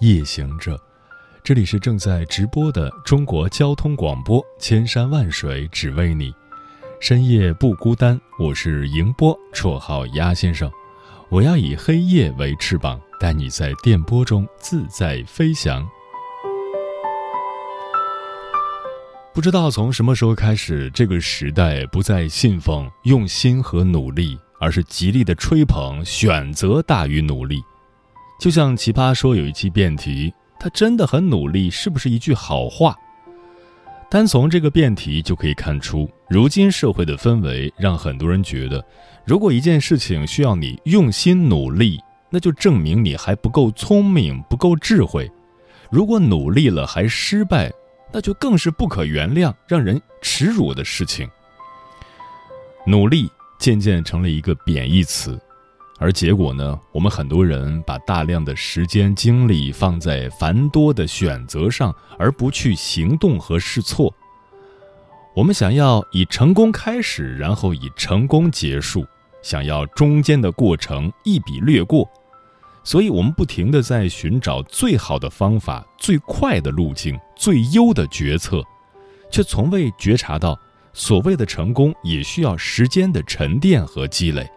夜行者，这里是正在直播的中国交通广播，千山万水只为你，深夜不孤单。我是迎波，绰号鸭先生。我要以黑夜为翅膀，带你在电波中自在飞翔。不知道从什么时候开始，这个时代不再信奉用心和努力，而是极力的吹捧选择大于努力。就像奇葩说有一期辩题，他真的很努力，是不是一句好话？单从这个辩题就可以看出，如今社会的氛围让很多人觉得，如果一件事情需要你用心努力，那就证明你还不够聪明、不够智慧；如果努力了还失败，那就更是不可原谅、让人耻辱的事情。努力渐渐成了一个贬义词。而结果呢？我们很多人把大量的时间精力放在繁多的选择上，而不去行动和试错。我们想要以成功开始，然后以成功结束，想要中间的过程一笔略过，所以我们不停的在寻找最好的方法、最快的路径、最优的决策，却从未觉察到，所谓的成功也需要时间的沉淀和积累。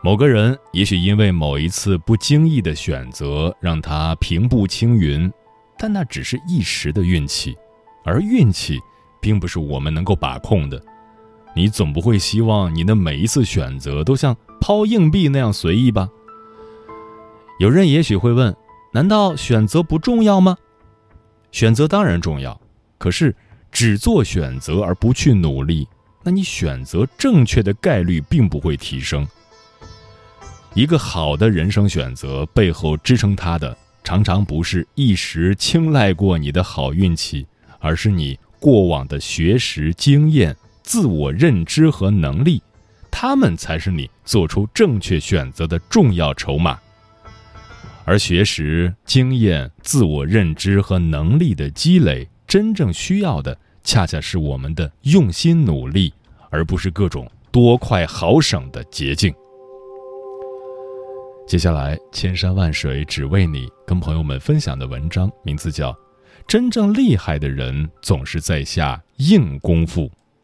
某个人也许因为某一次不经意的选择让他平步青云，但那只是一时的运气，而运气并不是我们能够把控的。你总不会希望你的每一次选择都像抛硬币那样随意吧？有人也许会问：难道选择不重要吗？选择当然重要，可是只做选择而不去努力，那你选择正确的概率并不会提升。一个好的人生选择背后支撑他的，常常不是一时青睐过你的好运气，而是你过往的学识经验、自我认知和能力，他们才是你做出正确选择的重要筹码。而学识、经验、自我认知和能力的积累，真正需要的，恰恰是我们的用心努力，而不是各种多快好省的捷径。接下来，千山万水只为你，跟朋友们分享的文章名字叫《真正厉害的人总是在下硬功夫》，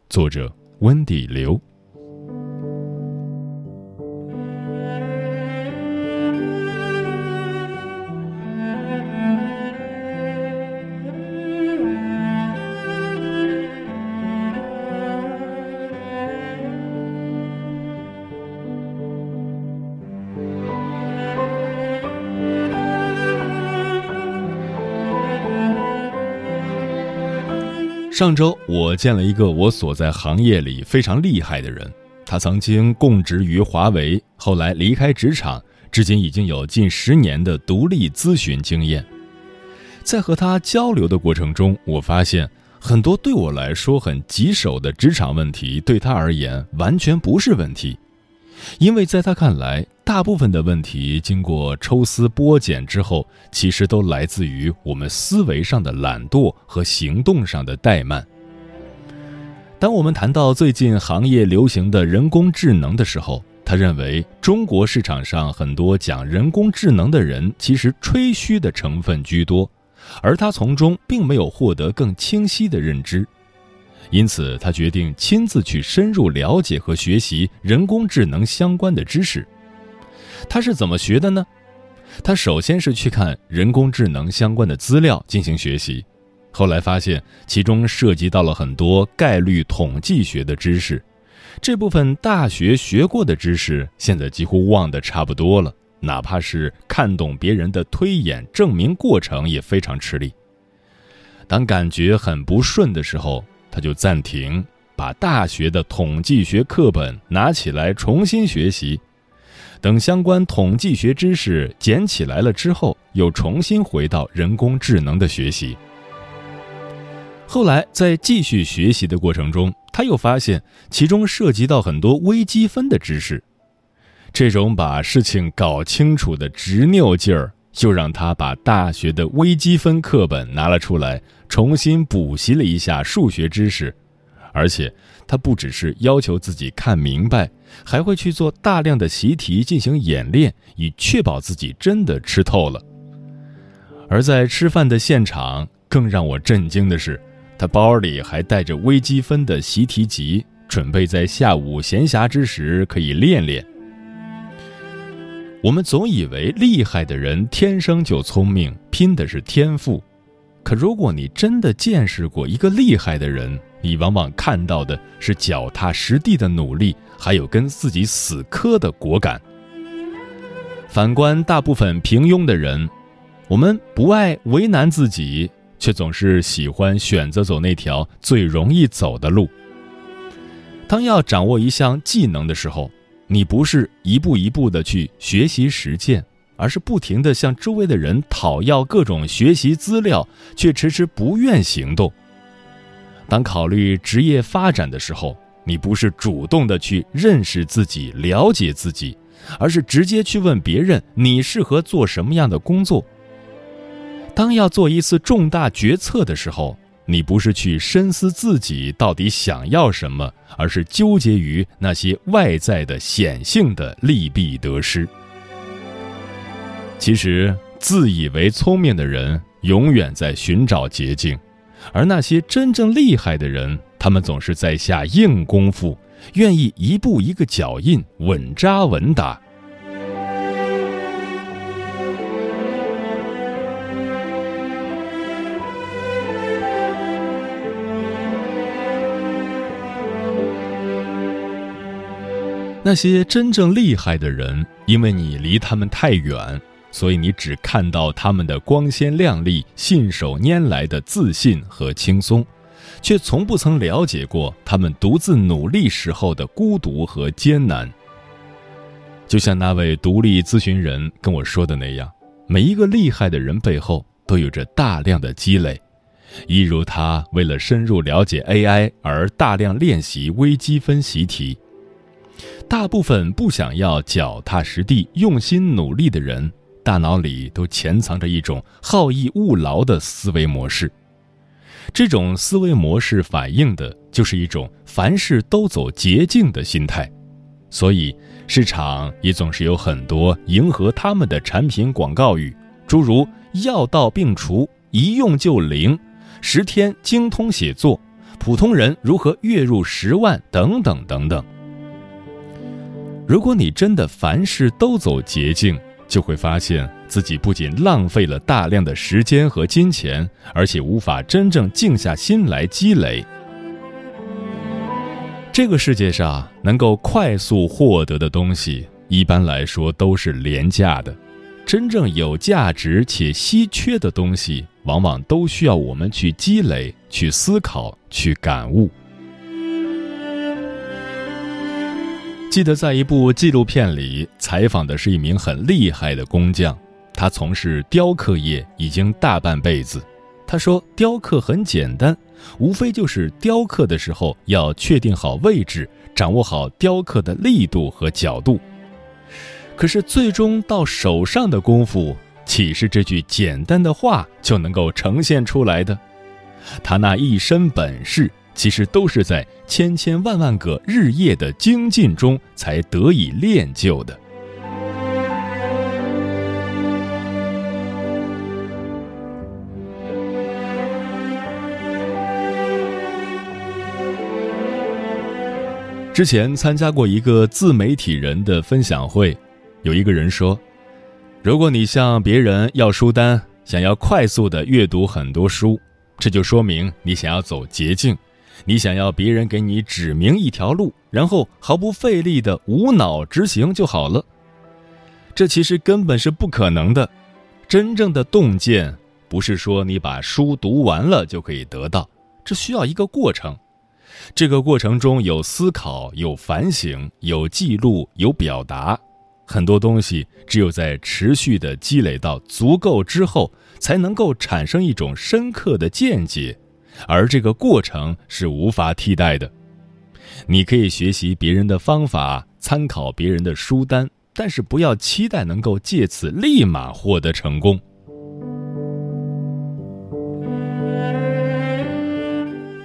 作者温迪刘。上周我见了一个我所在行业里非常厉害的人，他曾经供职于华为，后来离开职场，至今已经有近十年的独立咨询经验。在和他交流的过程中，我发现很多对我来说很棘手的职场问题，对他而言完全不是问题。因为在他看来，大部分的问题经过抽丝剥茧之后，其实都来自于我们思维上的懒惰和行动上的怠慢。当我们谈到最近行业流行的人工智能的时候，他认为中国市场上很多讲人工智能的人其实吹嘘的成分居多，而他从中并没有获得更清晰的认知。因此，他决定亲自去深入了解和学习人工智能相关的知识。他是怎么学的呢？他首先是去看人工智能相关的资料进行学习，后来发现其中涉及到了很多概率统计学的知识，这部分大学学过的知识现在几乎忘得差不多了，哪怕是看懂别人的推演证明过程也非常吃力。当感觉很不顺的时候，他就暂停，把大学的统计学课本拿起来重新学习。等相关统计学知识捡起来了之后，又重新回到人工智能的学习。后来在继续学习的过程中，他又发现其中涉及到很多微积分的知识。这种把事情搞清楚的执拗劲儿，就让他把大学的微积分课本拿了出来，重新补习了一下数学知识。而且，他不只是要求自己看明白，还会去做大量的习题进行演练，以确保自己真的吃透了。而在吃饭的现场，更让我震惊的是。他包里还带着微积分的习题集，准备在下午闲暇之时可以练练。我们总以为厉害的人天生就聪明，拼的是天赋。可如果你真的见识过一个厉害的人，你往往看到的是脚踏实地的努力，还有跟自己死磕的果敢。反观大部分平庸的人，我们不爱为难自己。却总是喜欢选择走那条最容易走的路。当要掌握一项技能的时候，你不是一步一步的去学习实践，而是不停的向周围的人讨要各种学习资料，却迟迟不愿行动。当考虑职业发展的时候，你不是主动的去认识自己、了解自己，而是直接去问别人你适合做什么样的工作。当要做一次重大决策的时候，你不是去深思自己到底想要什么，而是纠结于那些外在的显性的利弊得失。其实，自以为聪明的人永远在寻找捷径，而那些真正厉害的人，他们总是在下硬功夫，愿意一步一个脚印，稳扎稳打。那些真正厉害的人，因为你离他们太远，所以你只看到他们的光鲜亮丽、信手拈来的自信和轻松，却从不曾了解过他们独自努力时候的孤独和艰难。就像那位独立咨询人跟我说的那样，每一个厉害的人背后都有着大量的积累，一如他为了深入了解 AI 而大量练习微积分习题。大部分不想要脚踏实地、用心努力的人，大脑里都潜藏着一种好逸恶劳的思维模式。这种思维模式反映的就是一种凡事都走捷径的心态，所以市场也总是有很多迎合他们的产品广告语，诸如“药到病除，一用就灵”，“十天精通写作”，“普通人如何月入十万”等等等等。如果你真的凡事都走捷径，就会发现自己不仅浪费了大量的时间和金钱，而且无法真正静下心来积累。这个世界上能够快速获得的东西，一般来说都是廉价的；真正有价值且稀缺的东西，往往都需要我们去积累、去思考、去感悟。记得在一部纪录片里采访的是一名很厉害的工匠，他从事雕刻业已经大半辈子。他说：“雕刻很简单，无非就是雕刻的时候要确定好位置，掌握好雕刻的力度和角度。可是最终到手上的功夫，岂是这句简单的话就能够呈现出来的？他那一身本事。”其实都是在千千万万个日夜的精进中才得以练就的。之前参加过一个自媒体人的分享会，有一个人说：“如果你向别人要书单，想要快速的阅读很多书，这就说明你想要走捷径。”你想要别人给你指明一条路，然后毫不费力的无脑执行就好了，这其实根本是不可能的。真正的洞见不是说你把书读完了就可以得到，这需要一个过程。这个过程中有思考、有反省、有记录、有表达。很多东西只有在持续的积累到足够之后，才能够产生一种深刻的见解，而这个过程是无法替代的。你可以学习别人的方法，参考别人的书单，但是不要期待能够借此立马获得成功。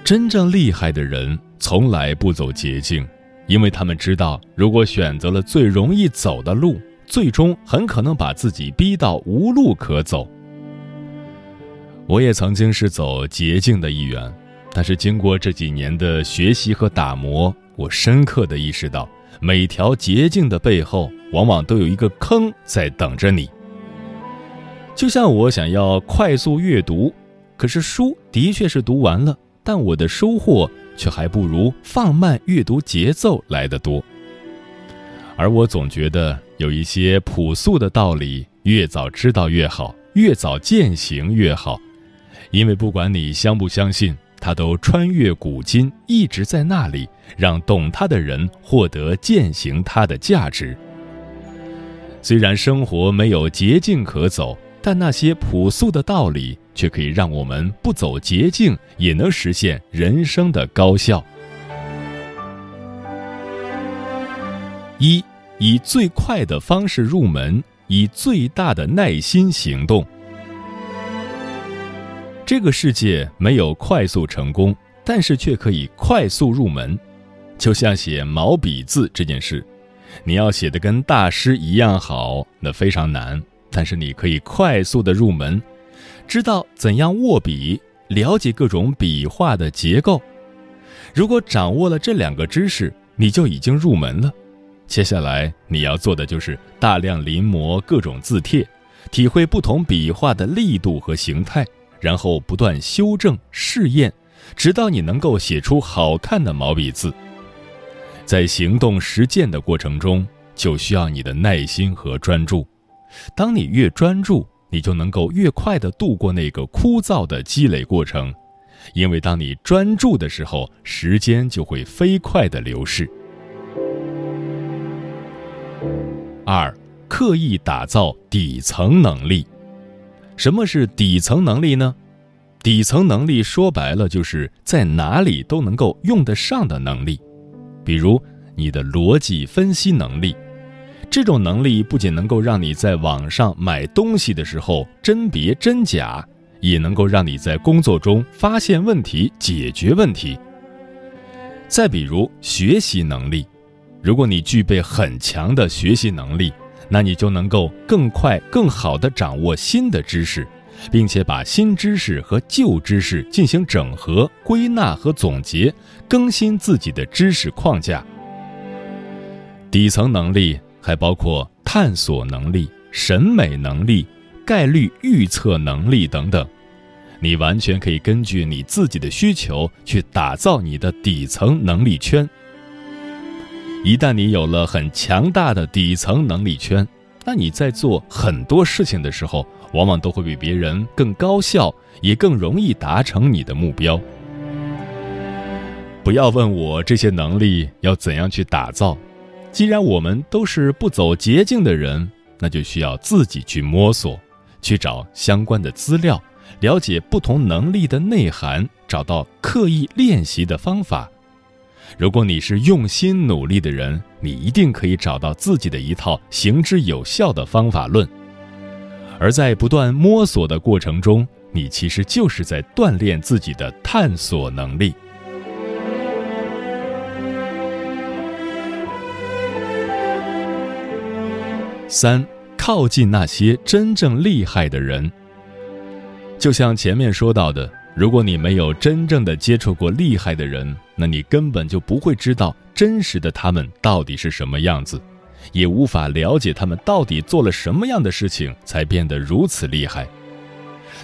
真正厉害的人从来不走捷径，因为他们知道，如果选择了最容易走的路，最终很可能把自己逼到无路可走。我也曾经是走捷径的一员，但是经过这几年的学习和打磨，我深刻的意识到，每条捷径的背后，往往都有一个坑在等着你。就像我想要快速阅读，可是书的确是读完了。但我的收获却还不如放慢阅读节奏来得多。而我总觉得有一些朴素的道理，越早知道越好，越早践行越好，因为不管你相不相信，他都穿越古今，一直在那里，让懂他的人获得践行他的价值。虽然生活没有捷径可走，但那些朴素的道理。却可以让我们不走捷径，也能实现人生的高效。一，以最快的方式入门，以最大的耐心行动。这个世界没有快速成功，但是却可以快速入门。就像写毛笔字这件事，你要写的跟大师一样好，那非常难。但是你可以快速的入门。知道怎样握笔，了解各种笔画的结构。如果掌握了这两个知识，你就已经入门了。接下来你要做的就是大量临摹各种字帖，体会不同笔画的力度和形态，然后不断修正试验，直到你能够写出好看的毛笔字。在行动实践的过程中，就需要你的耐心和专注。当你越专注，你就能够越快地度过那个枯燥的积累过程，因为当你专注的时候，时间就会飞快地流逝。二，刻意打造底层能力。什么是底层能力呢？底层能力说白了就是在哪里都能够用得上的能力，比如你的逻辑分析能力。这种能力不仅能够让你在网上买东西的时候甄别真假，也能够让你在工作中发现问题、解决问题。再比如学习能力，如果你具备很强的学习能力，那你就能够更快、更好地掌握新的知识，并且把新知识和旧知识进行整合、归纳和总结，更新自己的知识框架。底层能力。还包括探索能力、审美能力、概率预测能力等等，你完全可以根据你自己的需求去打造你的底层能力圈。一旦你有了很强大的底层能力圈，那你在做很多事情的时候，往往都会比别人更高效，也更容易达成你的目标。不要问我这些能力要怎样去打造。既然我们都是不走捷径的人，那就需要自己去摸索，去找相关的资料，了解不同能力的内涵，找到刻意练习的方法。如果你是用心努力的人，你一定可以找到自己的一套行之有效的方法论。而在不断摸索的过程中，你其实就是在锻炼自己的探索能力。三，靠近那些真正厉害的人。就像前面说到的，如果你没有真正的接触过厉害的人，那你根本就不会知道真实的他们到底是什么样子，也无法了解他们到底做了什么样的事情才变得如此厉害。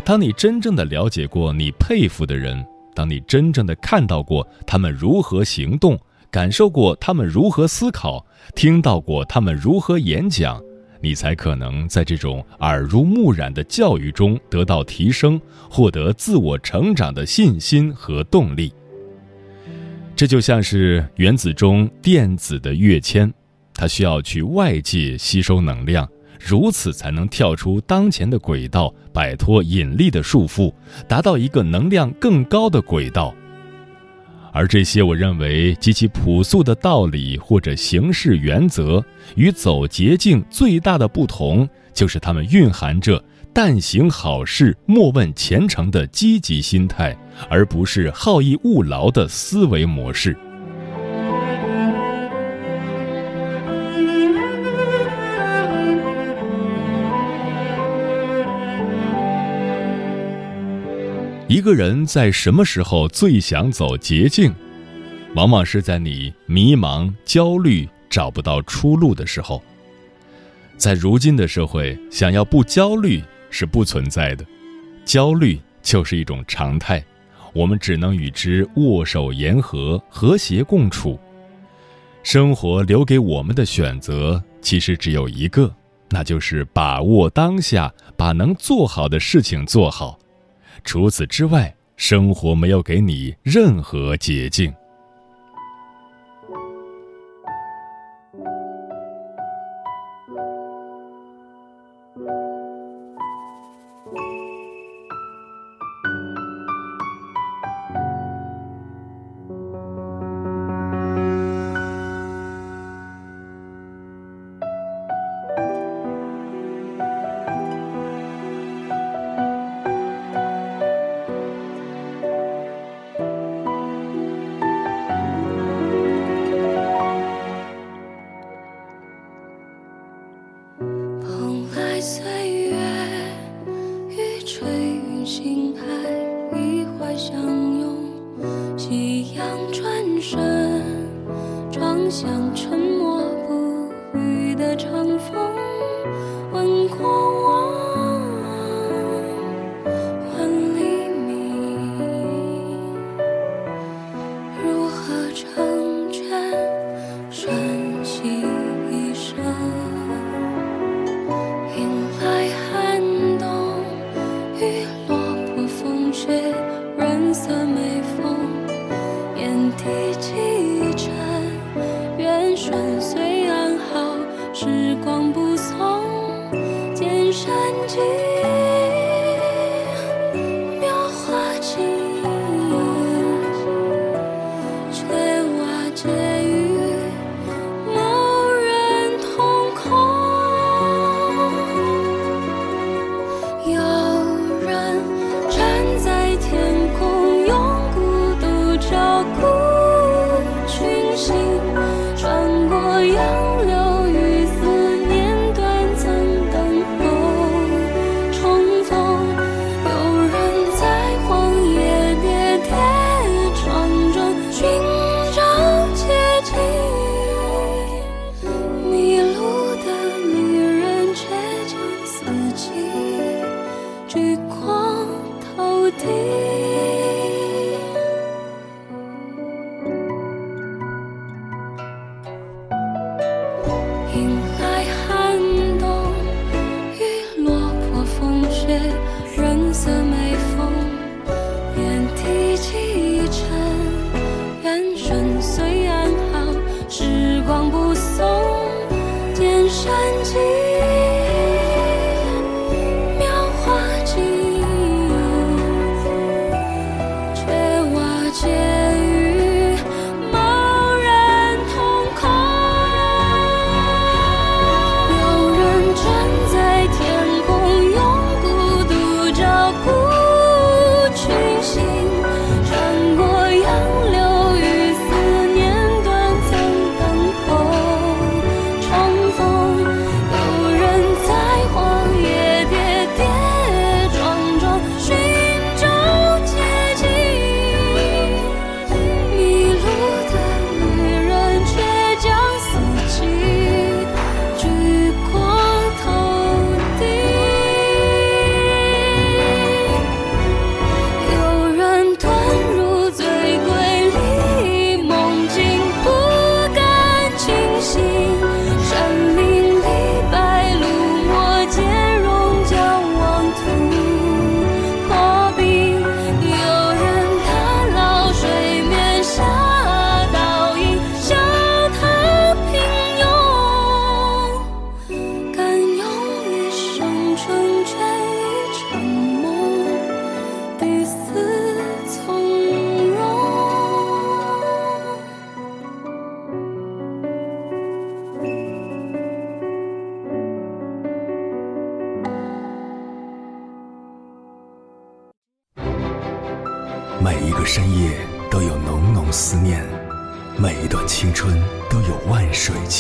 当你真正的了解过你佩服的人，当你真正的看到过他们如何行动，感受过他们如何思考，听到过他们如何演讲。你才可能在这种耳濡目染的教育中得到提升，获得自我成长的信心和动力。这就像是原子中电子的跃迁，它需要去外界吸收能量，如此才能跳出当前的轨道，摆脱引力的束缚，达到一个能量更高的轨道。而这些我认为极其朴素的道理或者行事原则，与走捷径最大的不同，就是它们蕴含着“但行好事，莫问前程”的积极心态，而不是好逸恶劳的思维模式。一个人在什么时候最想走捷径？往往是在你迷茫、焦虑、找不到出路的时候。在如今的社会，想要不焦虑是不存在的，焦虑就是一种常态，我们只能与之握手言和，和谐共处。生活留给我们的选择其实只有一个，那就是把握当下，把能做好的事情做好。除此之外，生活没有给你任何捷径。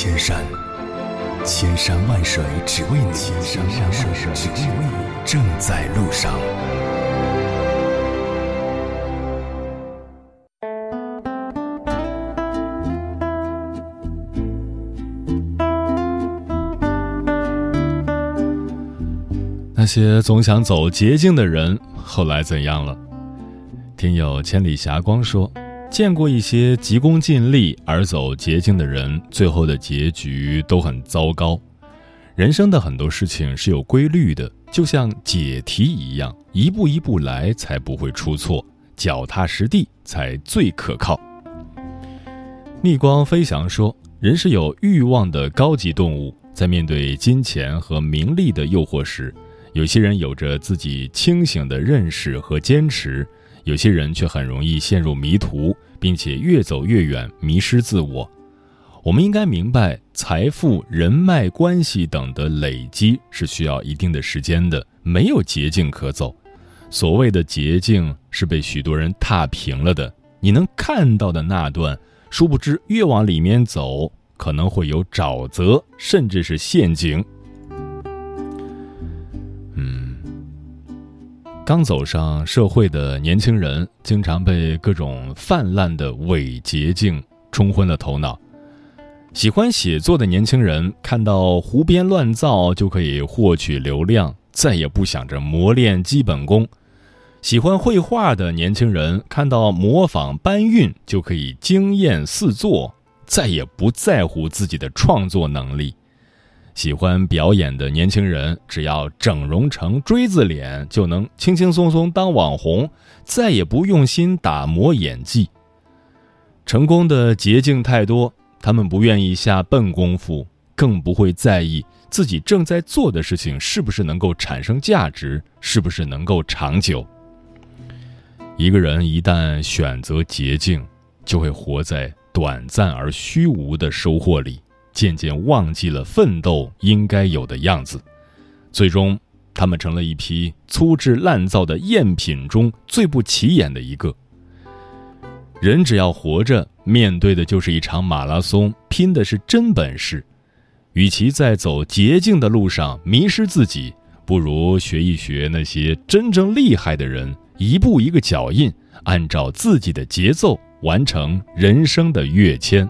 千山。千山万水只为你，千山万水只为你，正在路上。那些总想走捷径的人，后来怎样了？听友千里霞光说，见过一些急功近利而走捷径的人，最后的结局都很糟糕。人生的很多事情是有规律的，就像解题一样，一步一步来才不会出错，脚踏实地才最可靠。逆光飞翔说，人是有欲望的高级动物，在面对金钱和名利的诱惑时。有些人有着自己清醒的认识和坚持，有些人却很容易陷入迷途，并且越走越远，迷失自我。我们应该明白，财富、人脉关系等的累积是需要一定的时间的，没有捷径可走。所谓的捷径是被许多人踏平了的。你能看到的那段，殊不知越往里面走，可能会有沼泽，甚至是陷阱。刚走上社会的年轻人，经常被各种泛滥的伪捷径冲昏了头脑。喜欢写作的年轻人看到胡编乱造就可以获取流量，再也不想着磨练基本功；喜欢绘画的年轻人看到模仿搬运就可以惊艳四座，再也不在乎自己的创作能力。喜欢表演的年轻人，只要整容成锥子脸，就能轻轻松松当网红，再也不用心打磨演技。成功的捷径太多，他们不愿意下笨功夫，更不会在意自己正在做的事情是不是能够产生价值，是不是能够长久。一个人一旦选择捷径，就会活在短暂而虚无的收获里。渐渐忘记了奋斗应该有的样子，最终，他们成了一批粗制滥造的赝品中最不起眼的一个。人只要活着，面对的就是一场马拉松，拼的是真本事。与其在走捷径的路上迷失自己，不如学一学那些真正厉害的人，一步一个脚印，按照自己的节奏完成人生的跃迁。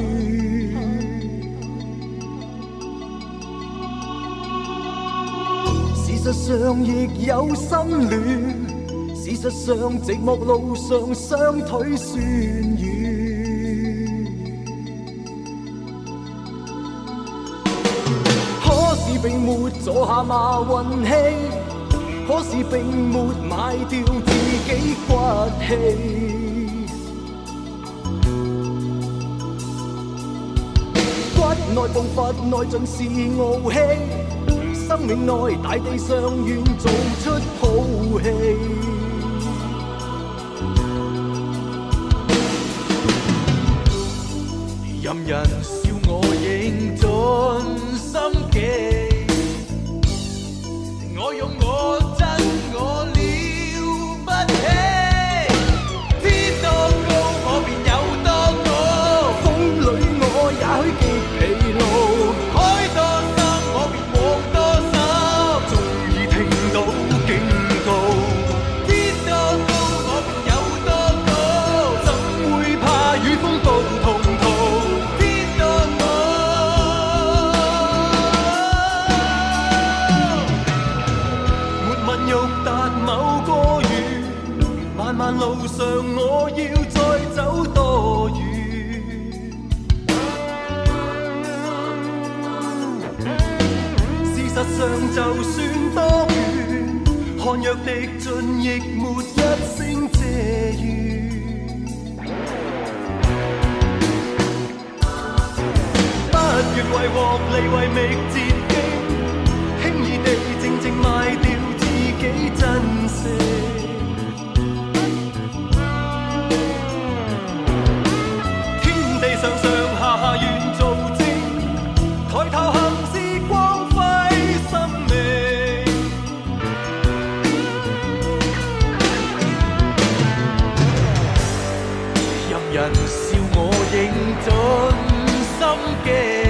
事实上亦有心恋，事实上寂寞路上双腿酸软。可是并没坐下马运气，可是并没卖掉自己骨气。骨内步伐内尽是傲气。生命内，大地上愿做出好戏，任人笑我应尽心机，我用若滴尽，亦没 aunque